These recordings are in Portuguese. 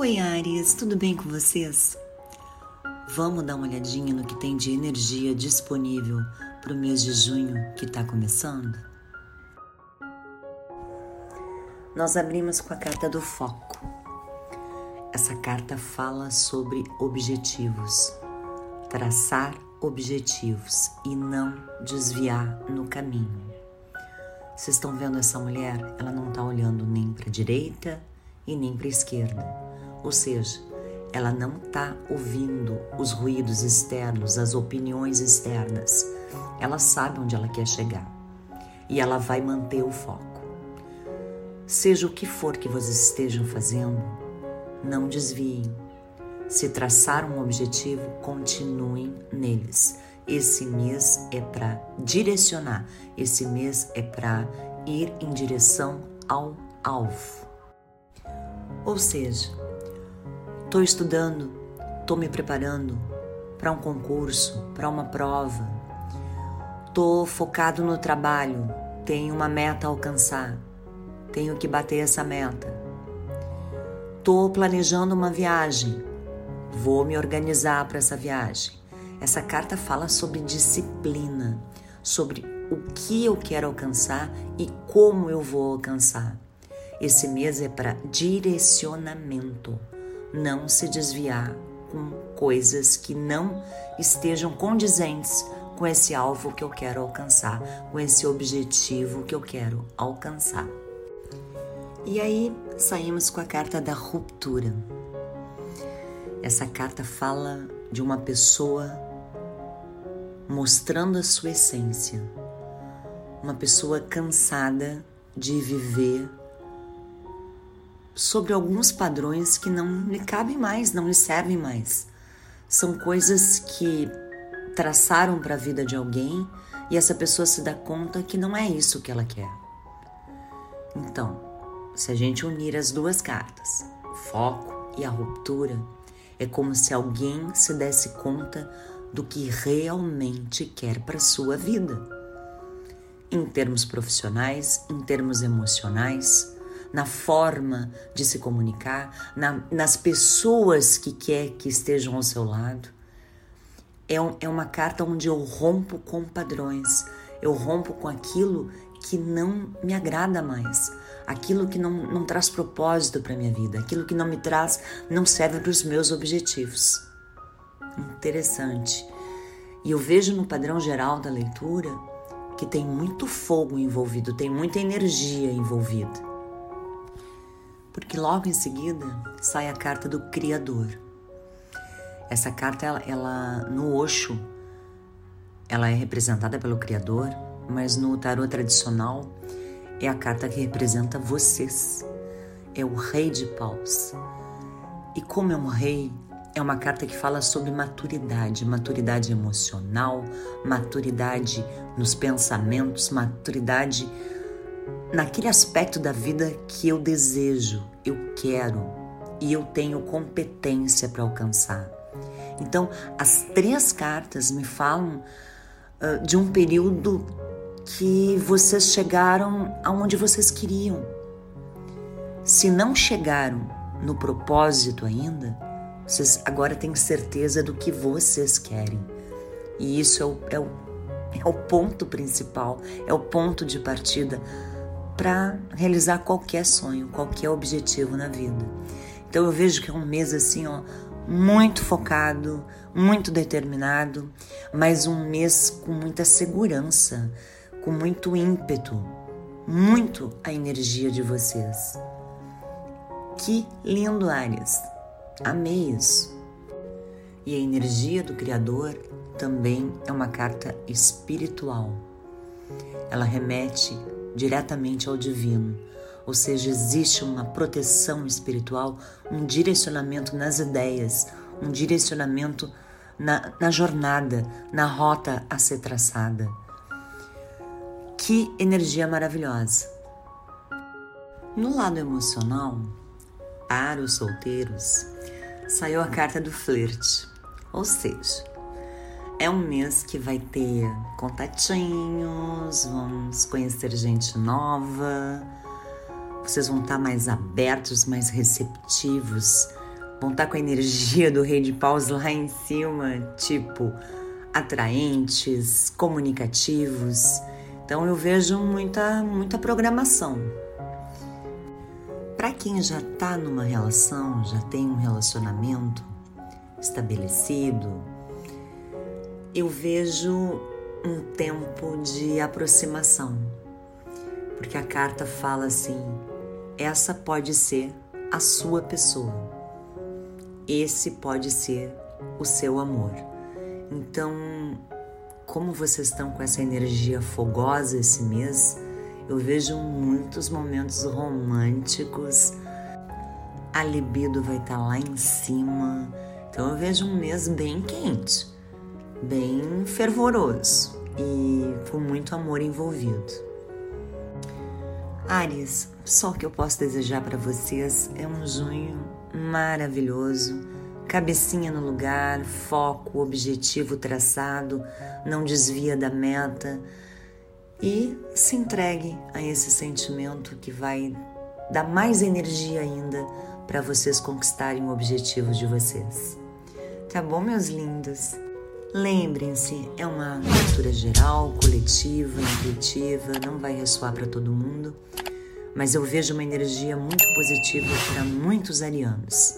Oi, Ares, tudo bem com vocês? Vamos dar uma olhadinha no que tem de energia disponível para o mês de junho que está começando? Nós abrimos com a carta do foco. Essa carta fala sobre objetivos, traçar objetivos e não desviar no caminho. Vocês estão vendo essa mulher? Ela não está olhando nem para a direita e nem para a esquerda ou seja, ela não está ouvindo os ruídos externos, as opiniões externas. Ela sabe onde ela quer chegar e ela vai manter o foco. Seja o que for que vocês estejam fazendo, não desviem. Se traçar um objetivo, continuem neles. Esse mês é para direcionar, esse mês é para ir em direção ao alvo. Ou seja, Estou estudando, estou me preparando para um concurso, para uma prova. Estou focado no trabalho, tenho uma meta a alcançar, tenho que bater essa meta. Estou planejando uma viagem, vou me organizar para essa viagem. Essa carta fala sobre disciplina, sobre o que eu quero alcançar e como eu vou alcançar. Esse mês é para direcionamento não se desviar com coisas que não estejam condizentes com esse alvo que eu quero alcançar, com esse objetivo que eu quero alcançar. E aí saímos com a carta da ruptura. Essa carta fala de uma pessoa mostrando a sua essência, uma pessoa cansada de viver sobre alguns padrões que não lhe cabem mais, não lhe servem mais. São coisas que traçaram para a vida de alguém e essa pessoa se dá conta que não é isso que ela quer. Então, se a gente unir as duas cartas, o foco e a ruptura, é como se alguém se desse conta do que realmente quer para sua vida. Em termos profissionais, em termos emocionais, na forma de se comunicar, na, nas pessoas que quer que estejam ao seu lado. É, um, é uma carta onde eu rompo com padrões, eu rompo com aquilo que não me agrada mais, aquilo que não, não traz propósito para minha vida, aquilo que não me traz, não serve para os meus objetivos. Interessante. E eu vejo no padrão geral da leitura que tem muito fogo envolvido, tem muita energia envolvida porque logo em seguida sai a carta do Criador. Essa carta, ela, ela no Osho, ela é representada pelo Criador, mas no tarô tradicional é a carta que representa vocês. É o Rei de Paus. E como é um rei, é uma carta que fala sobre maturidade, maturidade emocional, maturidade nos pensamentos, maturidade naquele aspecto da vida que eu desejo, eu quero e eu tenho competência para alcançar. Então, as três cartas me falam uh, de um período que vocês chegaram aonde vocês queriam. Se não chegaram no propósito ainda, vocês agora têm certeza do que vocês querem. E isso é o, é o, é o ponto principal, é o ponto de partida para realizar qualquer sonho, qualquer objetivo na vida. Então eu vejo que é um mês assim, ó, muito focado, muito determinado, mas um mês com muita segurança, com muito ímpeto, muito a energia de vocês. Que lindo, Ares! Amei isso. E a energia do Criador também é uma carta espiritual. Ela remete diretamente ao divino. Ou seja, existe uma proteção espiritual, um direcionamento nas ideias, um direcionamento na, na jornada, na rota a ser traçada. Que energia maravilhosa! No lado emocional, para os solteiros, saiu a carta do flerte, ou seja, é um mês que vai ter contatinhos, vamos conhecer gente nova, vocês vão estar mais abertos, mais receptivos vão estar tá com a energia do rei de paus lá em cima, tipo atraentes, comunicativos. Então eu vejo muita muita programação. Para quem já está numa relação, já tem um relacionamento estabelecido, eu vejo um tempo de aproximação. Porque a carta fala assim: essa pode ser a sua pessoa. Esse pode ser o seu amor. Então, como vocês estão com essa energia fogosa esse mês, eu vejo muitos momentos românticos. A libido vai estar tá lá em cima. Então eu vejo um mês bem quente, bem fervoroso e com muito amor envolvido. Ares, só o que eu posso desejar para vocês é um junho maravilhoso, cabecinha no lugar, foco, objetivo traçado, não desvia da meta e se entregue a esse sentimento que vai dar mais energia ainda para vocês conquistarem o objetivo de vocês. Tá bom, meus lindos? Lembrem-se, é uma leitura geral, coletiva, intuitiva, não vai ressoar para todo mundo, mas eu vejo uma energia muito positiva para muitos arianos.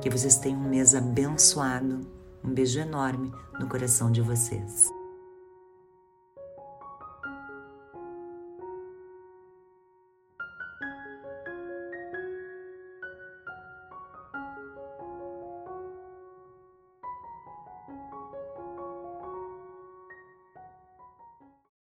Que vocês tenham um mês abençoado. Um beijo enorme no coração de vocês.